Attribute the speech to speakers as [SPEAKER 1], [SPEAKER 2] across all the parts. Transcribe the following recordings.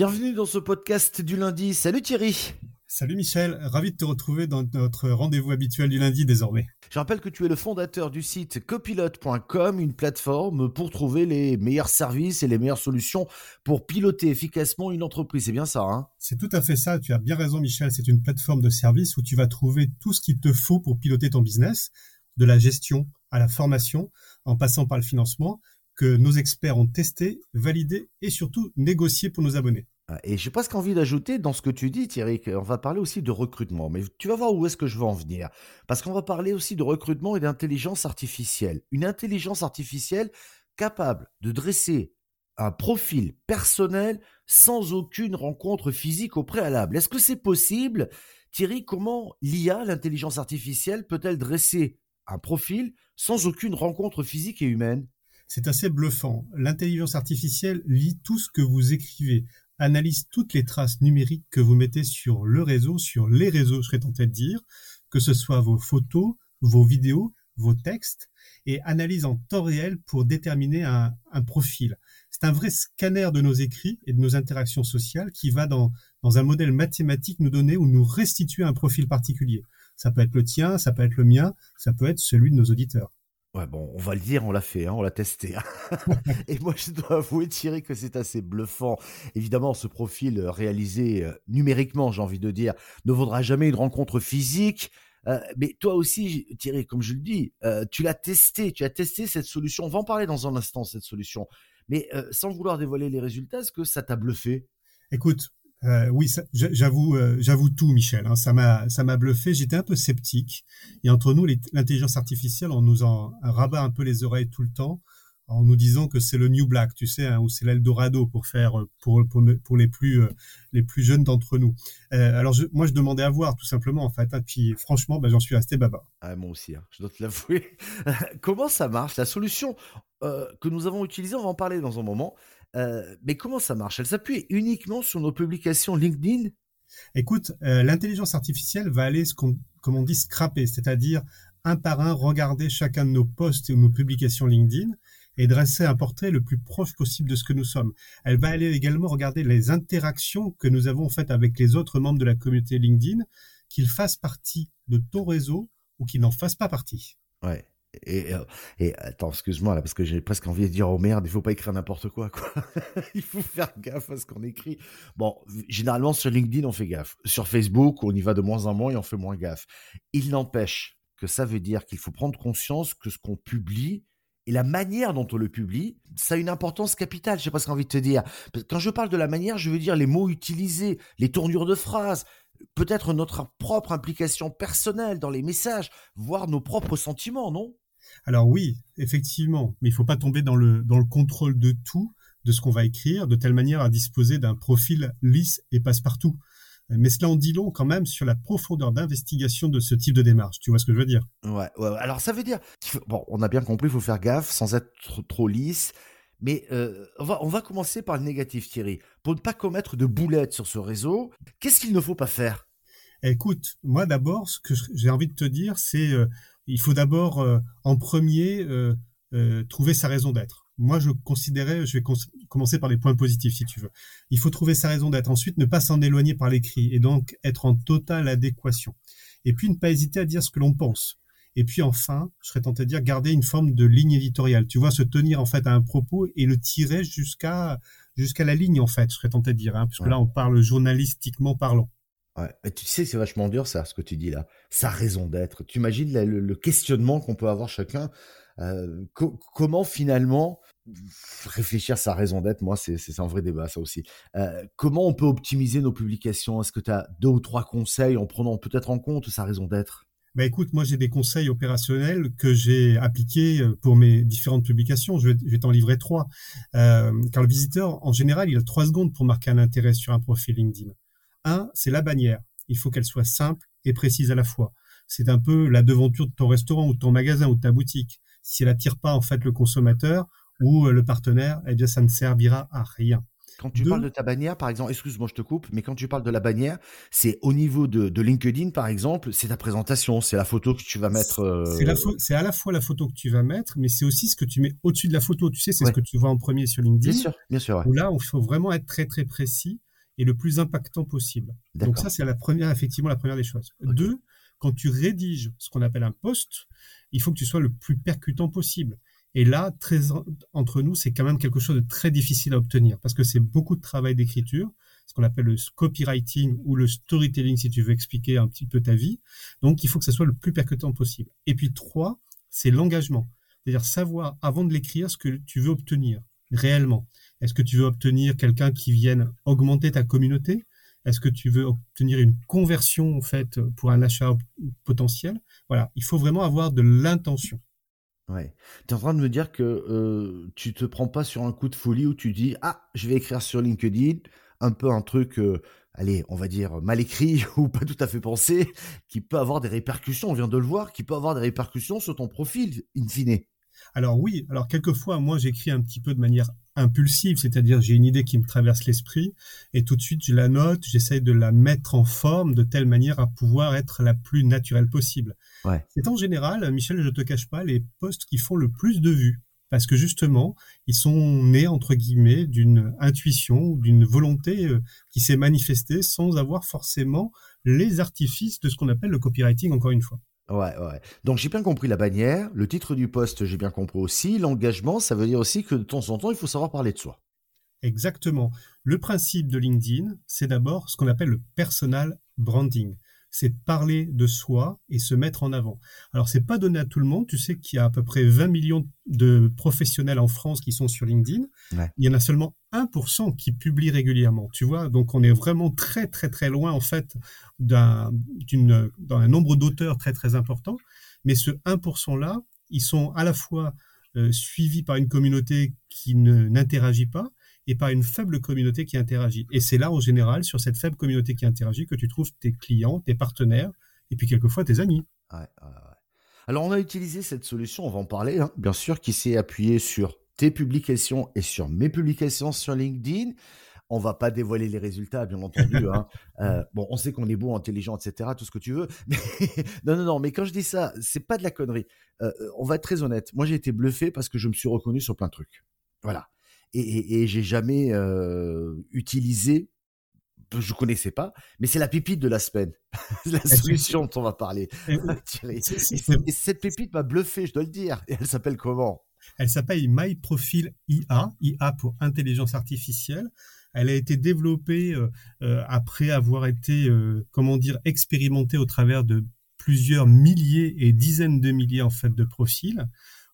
[SPEAKER 1] Bienvenue dans ce podcast du lundi. Salut Thierry.
[SPEAKER 2] Salut Michel, ravi de te retrouver dans notre rendez-vous habituel du lundi désormais.
[SPEAKER 1] Je rappelle que tu es le fondateur du site copilote.com, une plateforme pour trouver les meilleurs services et les meilleures solutions pour piloter efficacement une entreprise. C'est bien ça, hein?
[SPEAKER 2] C'est tout à fait ça, tu as bien raison Michel, c'est une plateforme de service où tu vas trouver tout ce qu'il te faut pour piloter ton business, de la gestion à la formation, en passant par le financement, que nos experts ont testé, validé et surtout négocié pour nos abonnés.
[SPEAKER 1] Et j'ai presque envie d'ajouter dans ce que tu dis, Thierry, qu'on va parler aussi de recrutement. Mais tu vas voir où est-ce que je veux en venir. Parce qu'on va parler aussi de recrutement et d'intelligence artificielle. Une intelligence artificielle capable de dresser un profil personnel sans aucune rencontre physique au préalable. Est-ce que c'est possible Thierry, comment l'IA, l'intelligence artificielle, peut-elle dresser un profil sans aucune rencontre physique et humaine?
[SPEAKER 2] C'est assez bluffant. L'intelligence artificielle lit tout ce que vous écrivez, analyse toutes les traces numériques que vous mettez sur le réseau, sur les réseaux, je serais tenté de dire, que ce soit vos photos, vos vidéos, vos textes, et analyse en temps réel pour déterminer un, profil. C'est un vrai scanner de nos écrits et de nos interactions sociales qui va dans, dans un modèle mathématique nous donner ou nous restituer un profil particulier. Ça peut être le tien, ça peut être le mien, ça peut être celui de nos auditeurs.
[SPEAKER 1] Ouais, bon, on va le dire, on l'a fait, hein, on l'a testé. Hein. et moi, je dois avouer, Thierry, que c'est assez bluffant. Évidemment, ce profil euh, réalisé euh, numériquement, j'ai envie de dire, ne vaudra jamais une rencontre physique. Euh, mais toi aussi, Thierry, comme je le dis, tu l'as testé, tu as testé cette solution. On va en parler dans un instant, cette solution. Mais sans vouloir dévoiler les résultats, est-ce que ça t'a bluffé?
[SPEAKER 2] Écoute, euh, oui, j'avoue, euh, j'avoue tout, Michel. Hein, ça m'a, bluffé. J'étais un peu sceptique. Et entre nous, l'intelligence artificielle, on nous en rabat un peu les oreilles tout le temps, en nous disant que c'est le New Black, tu sais, hein, ou c'est l'Eldorado pour faire pour pour, pour les plus euh, les plus jeunes d'entre nous. alors moi, je demandais à voir tout simplement en fait. Hein, puis franchement, bah, j'en suis resté baba.
[SPEAKER 1] Ah, moi aussi, hein, je dois te l'avouer. Comment ça marche? La solution que nous avons utilisée, on va en parler dans un moment. Euh, mais comment ça marche? Elle s'appuie uniquement sur nos publications LinkedIn?
[SPEAKER 2] Écoute, euh, l'intelligence artificielle va aller, ce qu'on, comme on dit, scraper, c'est-à-dire un par un regarder chacun de nos posts et nos publications LinkedIn et dresser un portrait le plus proche possible de ce que nous sommes. Elle va aller également regarder les interactions que nous avons faites avec les autres membres de la communauté LinkedIn, qu'ils fassent partie de ton réseau ou qu'ils n'en fassent pas partie.
[SPEAKER 1] Ouais. Et, attends, excuse-moi là, parce que j'ai presque envie de dire oh merde, il faut pas écrire n'importe quoi, il faut faire gaffe à ce qu'on écrit. Bon, généralement sur LinkedIn on fait gaffe. Sur Facebook on y va de moins en moins et on fait moins gaffe. Il n'empêche que ça veut dire qu'il faut prendre conscience que ce qu'on publie et la manière dont on le publie, ça a une importance capitale. Je sais pas ce qu'on envie de te dire. Quand je parle de la manière, je veux dire les mots utilisés, les tournures de phrases, peut-être notre propre implication personnelle dans les messages, voire nos propres sentiments, non?
[SPEAKER 2] Alors oui, effectivement, mais il faut pas tomber dans le, dans le contrôle de tout, de ce qu'on va écrire, de telle manière à disposer d'un profil lisse et passe-partout. Mais cela en dit long quand même sur la profondeur d'investigation de ce type de démarche. Tu vois ce que je veux dire?
[SPEAKER 1] Ouais, ouais, alors ça veut dire, bon, on a bien compris, il faut faire gaffe sans être trop lisse. Mais euh, on, va, on va commencer par le négatif, Thierry. Pour ne pas commettre de boulettes sur ce réseau, qu'est-ce qu'il ne faut pas faire?
[SPEAKER 2] Écoute, moi d'abord, ce que j'ai envie de te dire, c'est euh, il faut d'abord, euh, en premier, trouver sa raison d'être. Moi, je considérais, je vais commencer par les points positifs, si tu veux. Il faut trouver sa raison d'être. Ensuite, ne pas s'en éloigner par l'écrit et donc être en totale adéquation. Et puis, ne pas hésiter à dire ce que l'on pense. Et puis enfin, je serais tenté de dire garder une forme de ligne éditoriale. Tu vois, se tenir en fait à un propos et le tirer jusqu'à jusqu'à la ligne en fait. Je serais tenté de dire, hein, puisque là on parle journalistiquement parlant.
[SPEAKER 1] Ouais. tu sais, c'est vachement dur ça, ce que tu dis là. Sa raison d'être. Tu imagines le, questionnement qu'on peut avoir chacun. Euh, comment finalement réfléchir sa raison d'être, moi, c'est un vrai débat, ça aussi. Euh, comment on peut optimiser nos publications? Est-ce que tu as deux ou trois conseils en prenant peut-être en compte sa raison d'être?
[SPEAKER 2] Bah écoute, moi j'ai des conseils opérationnels que j'ai appliqués euh, pour mes différentes publications. Je vais, t'en livrer trois. Car le visiteur, en général, il a trois secondes pour marquer un intérêt sur un profil LinkedIn. Un, c'est la bannière. Il faut qu'elle soit simple et précise à la fois. C'est un peu la devanture de ton restaurant ou de ton magasin ou de ta boutique. Si elle attire pas en fait le consommateur ou euh, le partenaire, eh bien ça ne servira à rien.
[SPEAKER 1] Quand tu parles de ta bannière, par exemple, excuse-moi, je te coupe, mais quand tu parles de la bannière, c'est au niveau de, LinkedIn, par exemple, c'est ta présentation, c'est la photo que tu vas mettre. Euh,
[SPEAKER 2] c'est à la fois la photo que tu vas mettre, mais c'est aussi ce que tu mets au-dessus de la photo. Tu sais, c'est ce que tu vois en premier sur LinkedIn.
[SPEAKER 1] Bien sûr, bien sûr.
[SPEAKER 2] Où là, il faut vraiment être très très précis et le plus impactant possible. Donc ça, c'est la première, effectivement, la première des choses. Deux, quand tu rédiges ce qu'on appelle un post, il faut que tu sois le plus percutant possible. Et là, très entre nous, c'est quand même quelque chose de très difficile à obtenir parce que c'est beaucoup de travail d'écriture, ce qu'on appelle le copywriting ou le storytelling si tu veux expliquer un petit peu ta vie. Donc, il faut que ce soit le plus percutant possible. Et puis trois, c'est l'engagement. C'est-à-dire savoir avant de l'écrire ce que tu veux obtenir réellement. Est-ce que tu veux obtenir quelqu'un qui vienne augmenter ta communauté? Est-ce que tu veux obtenir une conversion en fait pour un achat potentiel? Voilà, il faut vraiment avoir de l'intention.
[SPEAKER 1] Ouais. Tu es en train de me dire que euh, tu te prends pas sur un coup de folie où tu dis ah je vais écrire sur LinkedIn un peu un truc euh, allez on va dire mal écrit ou pas tout à fait pensé qui peut avoir des répercussions on vient de le voir qui peut avoir des répercussions sur ton profil in fine.
[SPEAKER 2] Alors oui, alors quelquefois, moi, j'écris un petit peu de manière impulsive, c'est-à-dire j'ai une idée qui me traverse l'esprit et tout de suite je la note, j'essaye de la mettre en forme de telle manière à pouvoir être la plus naturelle possible. C'est en général, Michel, je te cache pas, les posts qui font le plus de vues parce que justement, ils sont nés entre guillemets d'une intuition ou d'une volonté euh, qui s'est manifestée sans avoir forcément les artifices de ce qu'on appelle le copywriting encore une fois.
[SPEAKER 1] Ouais, ouais. Donc j'ai bien compris la bannière, le titre du poste, j'ai bien compris aussi. L'engagement, ça veut dire aussi que de temps en temps, il faut savoir parler de soi.
[SPEAKER 2] Exactement. Le principe de LinkedIn, c'est d'abord ce qu'on appelle le personal branding c'est parler de soi et se mettre en avant. Alors, c'est pas donné à tout le monde. Tu sais qu'il y a à peu près 20 millions de professionnels en France qui sont sur LinkedIn. Il y en a seulement 1% qui publient régulièrement. Tu vois, donc on est vraiment très, très, très loin, en fait, d'un, d'un nombre d'auteurs très, très important. Mais ce 1%-là, ils sont à la fois euh, suivis par une communauté qui ne, n'interagit pas, et par une faible communauté qui interagit. Et c'est là, en général, sur cette faible communauté qui interagit, que tu trouves tes clients, tes partenaires, et puis quelquefois tes amis.
[SPEAKER 1] Alors, on a utilisé cette solution, on va en parler, hein, bien sûr, qui s'est appuyée sur tes publications et sur mes publications sur LinkedIn. On va pas dévoiler les résultats, bien entendu. Hein. Euh, bon, on sait qu'on est beau, intelligent, etc., tout ce que tu veux. non, non, non. Mais quand je dis ça, c'est pas de la connerie. Euh, on va être très honnête. Moi, j'ai été bluffé parce que je me suis reconnu sur plein de trucs. Voilà et, et, j'ai jamais euh, utilisé je connaissais pas, mais c'est la pépite de la semaine, la solution dont on va parler. Et, cette pépite m'a bluffé, je dois le dire. Et elle s'appelle comment?
[SPEAKER 2] Elle s'appelle MyProfile IA, IA pour intelligence artificielle. Elle a été développée euh, euh, après avoir été, euh, comment dire, expérimentée au travers de plusieurs milliers et dizaines de milliers en fait de profils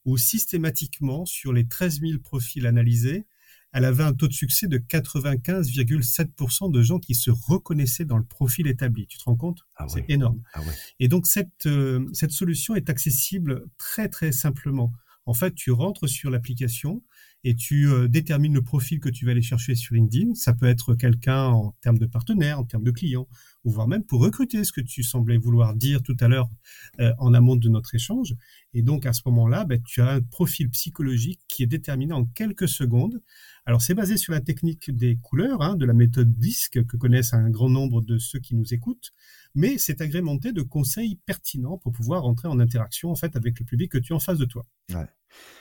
[SPEAKER 2] où systématiquement, sur les 13 000 profils analysés, elle avait un taux de succès de 95,7% de gens qui se reconnaissaient dans le profil établi. Tu te rends compte? Ah C'est énorme. Ah Et donc cette, euh, cette solution est accessible très très simplement. En fait, tu rentres sur l'application et tu euh, détermines le profil que tu vas aller chercher sur LinkedIn. Ça peut être quelqu'un en termes de partenaire, en termes de client, ou voire même pour recruter, ce que tu semblais vouloir dire tout à l'heure euh, en amont de notre échange. Et donc à ce moment-là, ben, tu as un profil psychologique qui est déterminé en quelques secondes. Alors c'est basé sur la technique des couleurs, hein, de la méthode DISC que connaissent un grand nombre de ceux qui nous écoutent mais c'est agrémenté de conseils pertinents pour pouvoir entrer en interaction en fait avec le public que tu as en face de toi.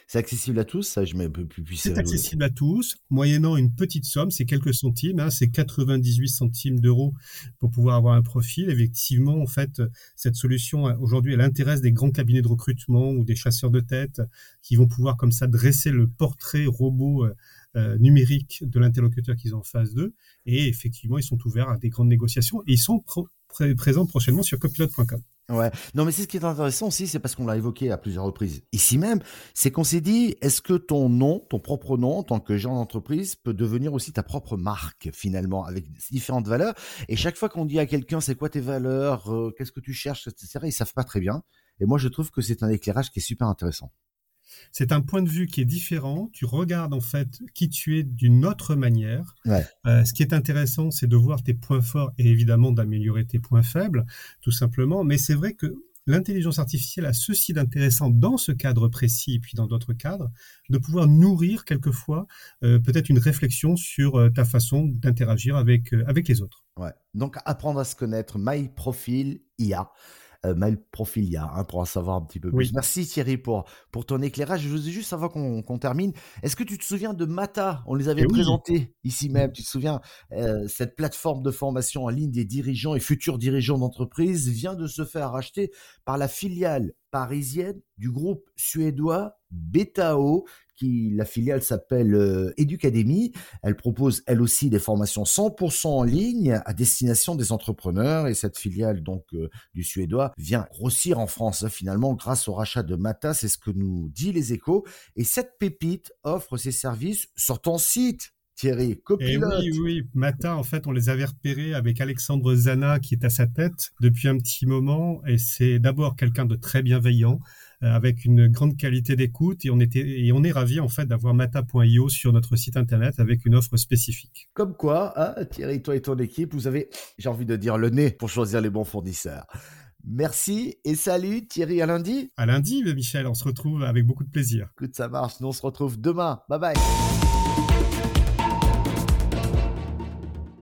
[SPEAKER 1] C'est accessible à tous, ça je mets un peu plus
[SPEAKER 2] C'est accessible à tous, moyennant une petite somme, c'est quelques centimes, hein, c'est 98 centimes d'euros pour pouvoir avoir un profil. Effectivement, en fait, cette solution aujourd'hui, elle intéresse des grands cabinets de recrutement ou des chasseurs de tête qui vont pouvoir comme ça dresser le portrait robot. Euh, euh, numérique de l'interlocuteur qu'ils ont en face d'eux. Et effectivement, ils sont ouverts à des grandes négociations et ils sont présent prochainement sur copilot.com.
[SPEAKER 1] Ouais. Non, mais c'est ce qui est intéressant aussi, c'est parce qu'on l'a évoqué à plusieurs reprises ici même, c'est qu'on s'est dit, est-ce que ton nom, ton propre nom, en tant que genre d'entreprise, peut devenir aussi ta propre marque finalement, avec différentes valeurs? Et chaque fois qu'on dit à quelqu'un, c'est quoi tes valeurs, euh, qu'est-ce que tu cherches, etc., ils savent pas très bien. Et moi, je trouve que c'est un éclairage qui est super intéressant.
[SPEAKER 2] C'est un point de vue qui est différent. Tu regardes en fait qui tu es d'une autre manière. Euh, ce qui est intéressant, c'est de voir tes points forts et évidemment d'améliorer tes points faibles, tout simplement. Mais c'est vrai que l'intelligence artificielle a ceci d'intéressant dans ce cadre précis et puis dans d'autres cadres, de pouvoir nourrir quelquefois euh, peut-être une réflexion sur euh, ta façon d'interagir avec, avec les autres.
[SPEAKER 1] Ouais. Donc apprendre à se connaître, My Profile IA. Euh, Mail Profilia hein, pour en savoir un petit peu plus. Merci Thierry pour, pour ton éclairage. Je veux juste savoir qu'on termine. Est-ce que tu te souviens de Mata? On les avait eh présentés ici même. Tu te souviens euh, Cette plateforme de formation en ligne des dirigeants et futurs dirigeants d'entreprise vient de se faire racheter par la filiale parisienne du groupe suédois Betao, qui la filiale s'appelle euh, Educademy. Elle propose elle aussi des formations 100% en ligne à destination des entrepreneurs et cette filiale donc euh, du suédois vient grossir en France hein, finalement grâce au rachat de Mata, c'est ce que nous dit les échos et cette pépite offre ses services sur ton site Thierry,
[SPEAKER 2] eh copilote. oui, oui, Mata, en fait, on les avait repérés avec Alexandre Zana qui est à sa tête depuis un petit moment. Et c'est d'abord quelqu'un de très bienveillant, avec une grande qualité d'écoute. Et on était, et on est ravi en fait d'avoir mata.io sur notre site internet avec une offre spécifique.
[SPEAKER 1] Comme quoi, hein, Thierry, toi et ton équipe, vous avez, j'ai envie de dire, le nez pour choisir les bons fournisseurs. Merci et salut Thierry à lundi.
[SPEAKER 2] À lundi, Michel, on se retrouve avec beaucoup de plaisir.
[SPEAKER 1] Écoute, ça marche. Nous on se retrouve demain. Bye bye.